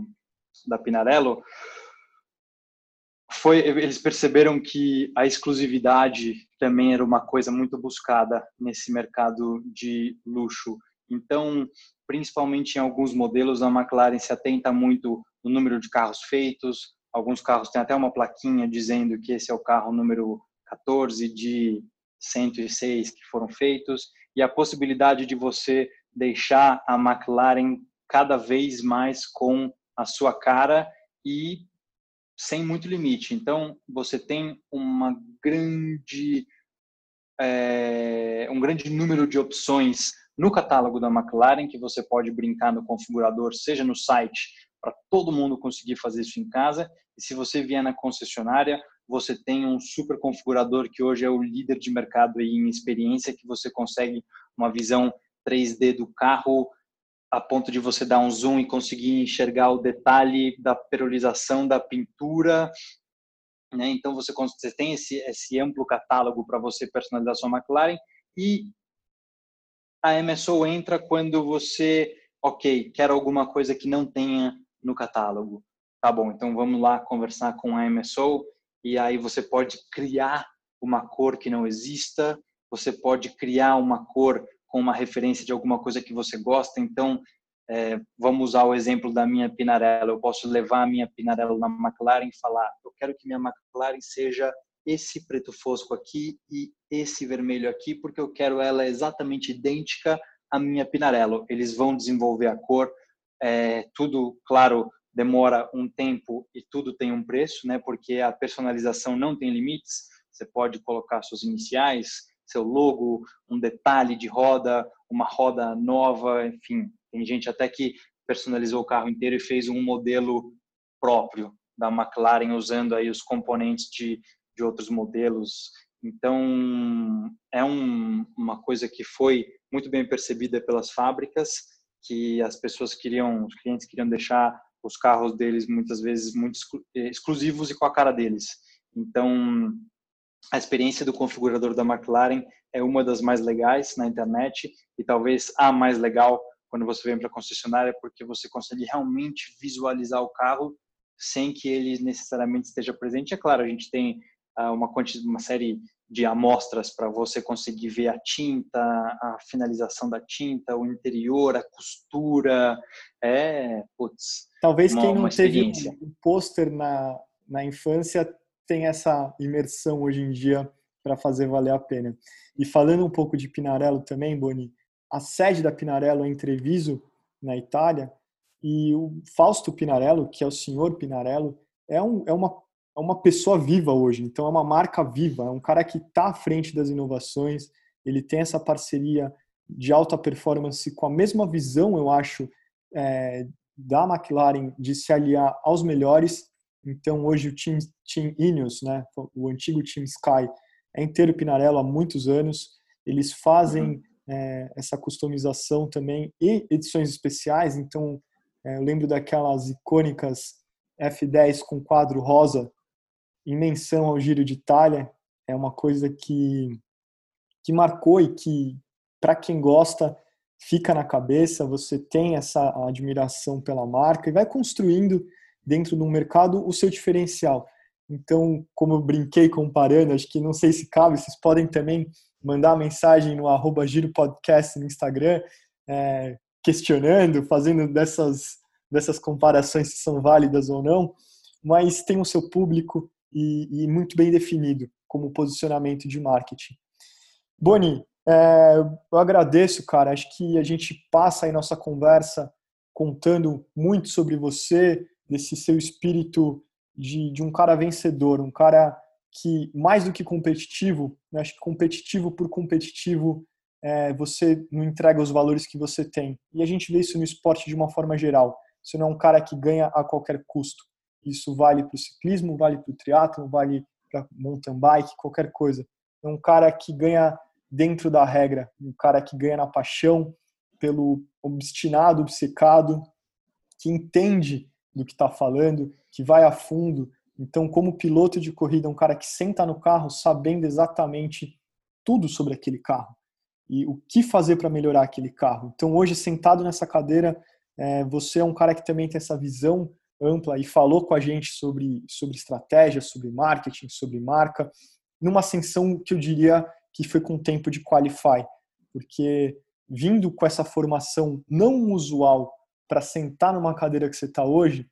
da Pinarello, foi, eles perceberam que a exclusividade também era uma coisa muito buscada nesse mercado de luxo. Então, principalmente em alguns modelos, a McLaren se atenta muito no número de carros feitos. Alguns carros têm até uma plaquinha dizendo que esse é o carro número 14 de 106 que foram feitos. E a possibilidade de você deixar a McLaren cada vez mais com a sua cara e sem muito limite. Então, você tem uma grande, é, um grande número de opções no catálogo da McLaren que você pode brincar no configurador, seja no site, para todo mundo conseguir fazer isso em casa. E se você vier na concessionária, você tem um super configurador que hoje é o líder de mercado em experiência, que você consegue uma visão 3D do carro a ponto de você dar um zoom e conseguir enxergar o detalhe da perolização da pintura. Né? Então você, você tem esse, esse amplo catálogo para você personalizar sua McLaren e a MSO entra quando você, ok, quer alguma coisa que não tenha no catálogo. Tá bom, então vamos lá conversar com a MSO e aí você pode criar uma cor que não exista, você pode criar uma cor com uma referência de alguma coisa que você gosta. Então, é, vamos usar o exemplo da minha Pinarello. Eu posso levar a minha Pinarello na McLaren e falar: eu quero que minha McLaren seja esse preto fosco aqui e esse vermelho aqui, porque eu quero ela exatamente idêntica à minha Pinarello. Eles vão desenvolver a cor. É, tudo, claro, demora um tempo e tudo tem um preço, né? Porque a personalização não tem limites. Você pode colocar suas iniciais, seu logo, um detalhe de roda, uma roda nova, enfim. Tem gente até que personalizou o carro inteiro e fez um modelo próprio da McLaren usando aí os componentes de, de outros modelos. Então, é um, uma coisa que foi muito bem percebida pelas fábricas, que as pessoas queriam, os clientes queriam deixar os carros deles muitas vezes muito exclusivos e com a cara deles. Então, a experiência do configurador da McLaren é uma das mais legais na internet e talvez a mais legal quando você vem para a concessionária, porque você consegue realmente visualizar o carro sem que ele necessariamente esteja presente. É claro, a gente tem uh, uma, uma série de amostras para você conseguir ver a tinta, a finalização da tinta, o interior, a costura. É, putz.
Talvez uma, quem não teve um pôster na, na infância tem essa imersão hoje em dia para fazer valer a pena. E falando um pouco de Pinarello também, Boni, a sede da Pinarello é em Treviso, na Itália, e o Fausto Pinarello, que é o senhor Pinarello, é, um, é, uma, é uma pessoa viva hoje, então é uma marca viva, é um cara que está à frente das inovações, ele tem essa parceria de alta performance com a mesma visão, eu acho, é, da McLaren de se aliar aos melhores então, hoje o Team, team Ineos, né, o antigo Team Sky, é inteiro Pinarello há muitos anos. Eles fazem uhum. é, essa customização também e edições especiais. Então, é, eu lembro daquelas icônicas F10 com quadro rosa em menção ao Giro de Itália. É uma coisa que, que marcou e que, para quem gosta, fica na cabeça. Você tem essa admiração pela marca e vai construindo dentro do mercado o seu diferencial. Então, como eu brinquei comparando, acho que não sei se cabe, vocês podem também mandar mensagem no arroba Giro Podcast no Instagram, é, questionando, fazendo dessas, dessas comparações se são válidas ou não, mas tem o seu público e, e muito bem definido como posicionamento de marketing. Boni, é, eu agradeço, cara. Acho que a gente passa aí nossa conversa contando muito sobre você, desse seu espírito de, de um cara vencedor, um cara que, mais do que competitivo, né, acho que competitivo por competitivo, é, você não entrega os valores que você tem. E a gente vê isso no esporte de uma forma geral. você não é um cara que ganha a qualquer custo. Isso vale para o ciclismo, vale para o triatlo, vale para mountain bike, qualquer coisa. É um cara que ganha dentro da regra, um cara que ganha na paixão, pelo obstinado, obcecado, que entende do que está falando, que vai a fundo. Então, como piloto de corrida, um cara que senta no carro sabendo exatamente tudo sobre aquele carro e o que fazer para melhorar aquele carro. Então, hoje, sentado nessa cadeira, é, você é um cara que também tem essa visão ampla e falou com a gente sobre, sobre estratégia, sobre marketing, sobre marca, numa ascensão que eu diria que foi com tempo de qualify, porque vindo com essa formação não usual para sentar numa cadeira que você está hoje,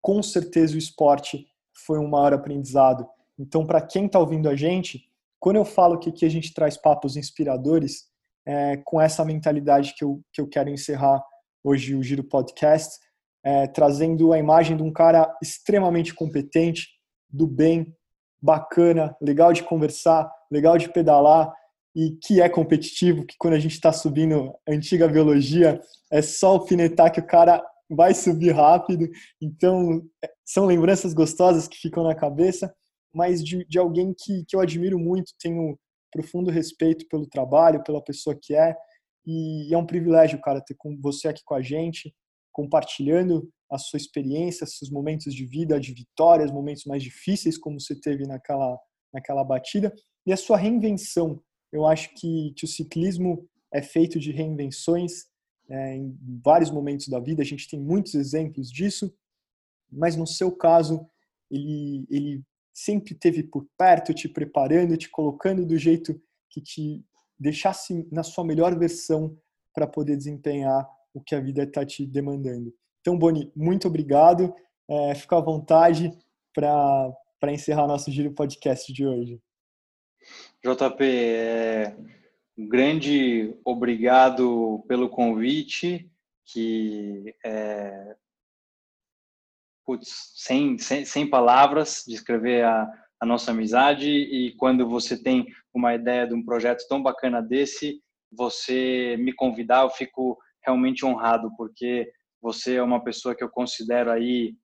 com certeza o esporte foi um maior aprendizado. Então, para quem está ouvindo a gente, quando eu falo que aqui a gente traz papos inspiradores, é, com essa mentalidade que eu, que eu quero encerrar hoje o Giro Podcast, é, trazendo a imagem de um cara extremamente competente, do bem, bacana, legal de conversar, legal de pedalar e que é competitivo, que quando a gente está subindo antiga biologia, é só alfinetar que o cara vai subir rápido. Então, é, são lembranças gostosas que ficam na cabeça, mas de, de alguém que, que eu admiro muito, tenho profundo respeito pelo trabalho, pela pessoa que é, e é um privilégio, cara, ter com você aqui com a gente, compartilhando a sua experiência, seus momentos de vida, de vitórias, momentos mais difíceis, como você teve naquela, naquela batida, e a sua reinvenção. Eu acho que, que o ciclismo é feito de reinvenções é, em vários momentos da vida, a gente tem muitos exemplos disso, mas no seu caso, ele, ele sempre teve por perto, te preparando, te colocando do jeito que te deixasse na sua melhor versão para poder desempenhar o que a vida está te demandando. Então, Boni, muito obrigado. É, fica à vontade para encerrar nosso Giro Podcast de hoje.
JP, é, um grande obrigado pelo convite, que é, putz, sem, sem, sem palavras, descrever a, a nossa amizade. E quando você tem uma ideia de um projeto tão bacana desse, você me convidar, eu fico realmente honrado, porque você é uma pessoa que eu considero aí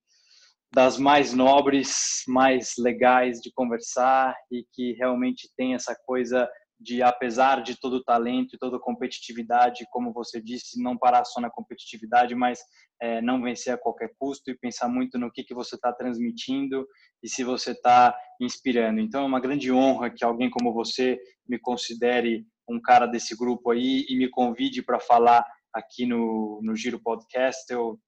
das mais nobres, mais legais de conversar e que realmente tem essa coisa de, apesar de todo o talento e toda a competitividade, como você disse, não parar só na competitividade, mas é, não vencer a qualquer custo e pensar muito no que, que você está transmitindo e se você está inspirando. Então, é uma grande honra que alguém como você me considere um cara desse grupo aí e me convide para falar aqui no, no Giro Podcast. Eu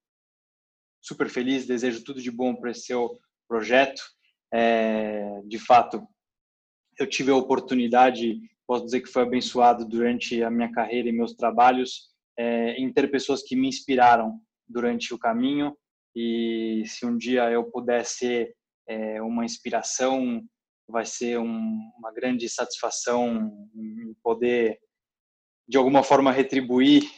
super feliz, desejo tudo de bom para esse seu projeto. É, de fato, eu tive a oportunidade, posso dizer que foi abençoado durante a minha carreira e meus trabalhos, é, em ter pessoas que me inspiraram durante o caminho. E se um dia eu puder ser é, uma inspiração, vai ser um, uma grande satisfação poder, de alguma forma, retribuir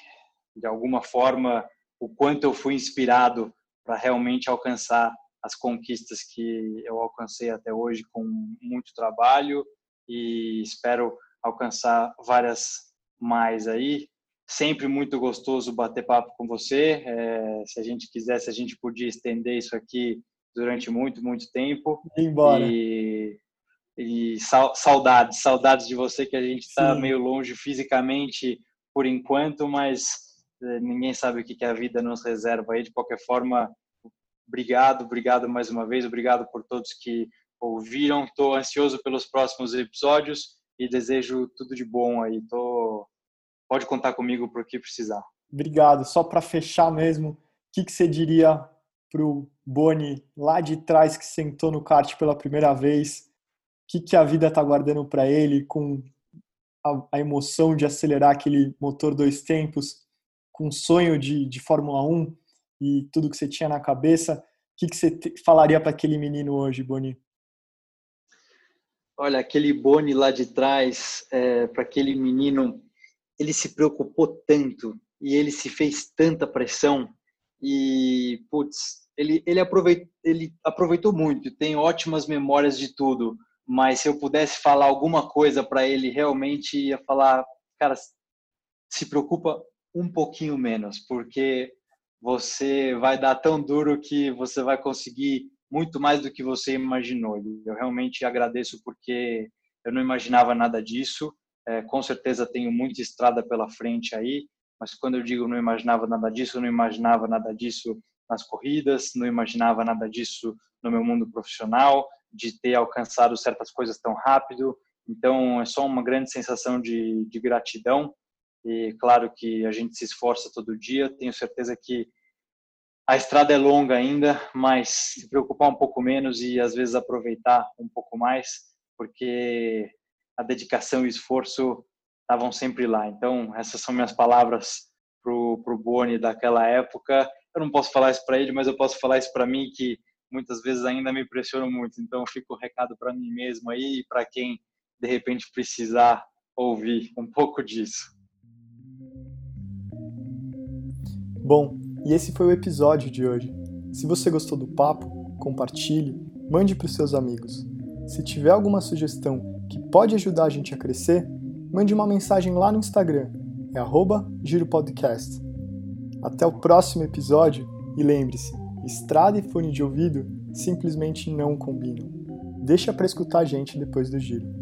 de alguma forma, o quanto eu fui inspirado para realmente alcançar as conquistas que eu alcancei até hoje com muito trabalho e espero alcançar várias mais aí. Sempre muito gostoso bater papo com você. É, se a gente quisesse, a gente podia estender isso aqui durante muito, muito tempo.
Embora.
E, e saudades, saudades de você que a gente está meio longe fisicamente por enquanto, mas ninguém sabe o que a vida nos reserva aí. De qualquer forma, obrigado, obrigado mais uma vez, obrigado por todos que ouviram. Estou ansioso pelos próximos episódios e desejo tudo de bom aí. Tô... Pode contar comigo por que precisar.
Obrigado. Só para fechar mesmo, o que, que você diria para o Boni lá de trás que sentou no kart pela primeira vez? O que, que a vida está guardando para ele com a, a emoção de acelerar aquele motor dois tempos? Com sonho de, de Fórmula 1 e tudo que você tinha na cabeça, o que, que você te, falaria para aquele menino hoje, Boni?
Olha, aquele Boni lá de trás, é, para aquele menino, ele se preocupou tanto e ele se fez tanta pressão e, putz, ele, ele, aproveitou, ele aproveitou muito, tem ótimas memórias de tudo, mas se eu pudesse falar alguma coisa para ele, realmente ia falar, cara, se preocupa um pouquinho menos, porque você vai dar tão duro que você vai conseguir muito mais do que você imaginou. Eu realmente agradeço porque eu não imaginava nada disso. É, com certeza tenho muita estrada pela frente aí, mas quando eu digo não imaginava nada disso, não imaginava nada disso nas corridas, não imaginava nada disso no meu mundo profissional, de ter alcançado certas coisas tão rápido. Então, é só uma grande sensação de, de gratidão. E claro que a gente se esforça todo dia. Tenho certeza que a estrada é longa ainda, mas se preocupar um pouco menos e às vezes aproveitar um pouco mais, porque a dedicação e o esforço estavam sempre lá. Então, essas são minhas palavras pro pro Boni daquela época. Eu não posso falar isso para ele, mas eu posso falar isso para mim que muitas vezes ainda me impressiono muito. Então, fica o recado para mim mesmo aí e para quem de repente precisar ouvir um pouco disso.
Bom, e esse foi o episódio de hoje. Se você gostou do papo, compartilhe, mande para os seus amigos. Se tiver alguma sugestão que pode ajudar a gente a crescer, mande uma mensagem lá no Instagram, é giropodcast. Até o próximo episódio e lembre-se, estrada e fone de ouvido simplesmente não combinam. Deixa para escutar a gente depois do giro.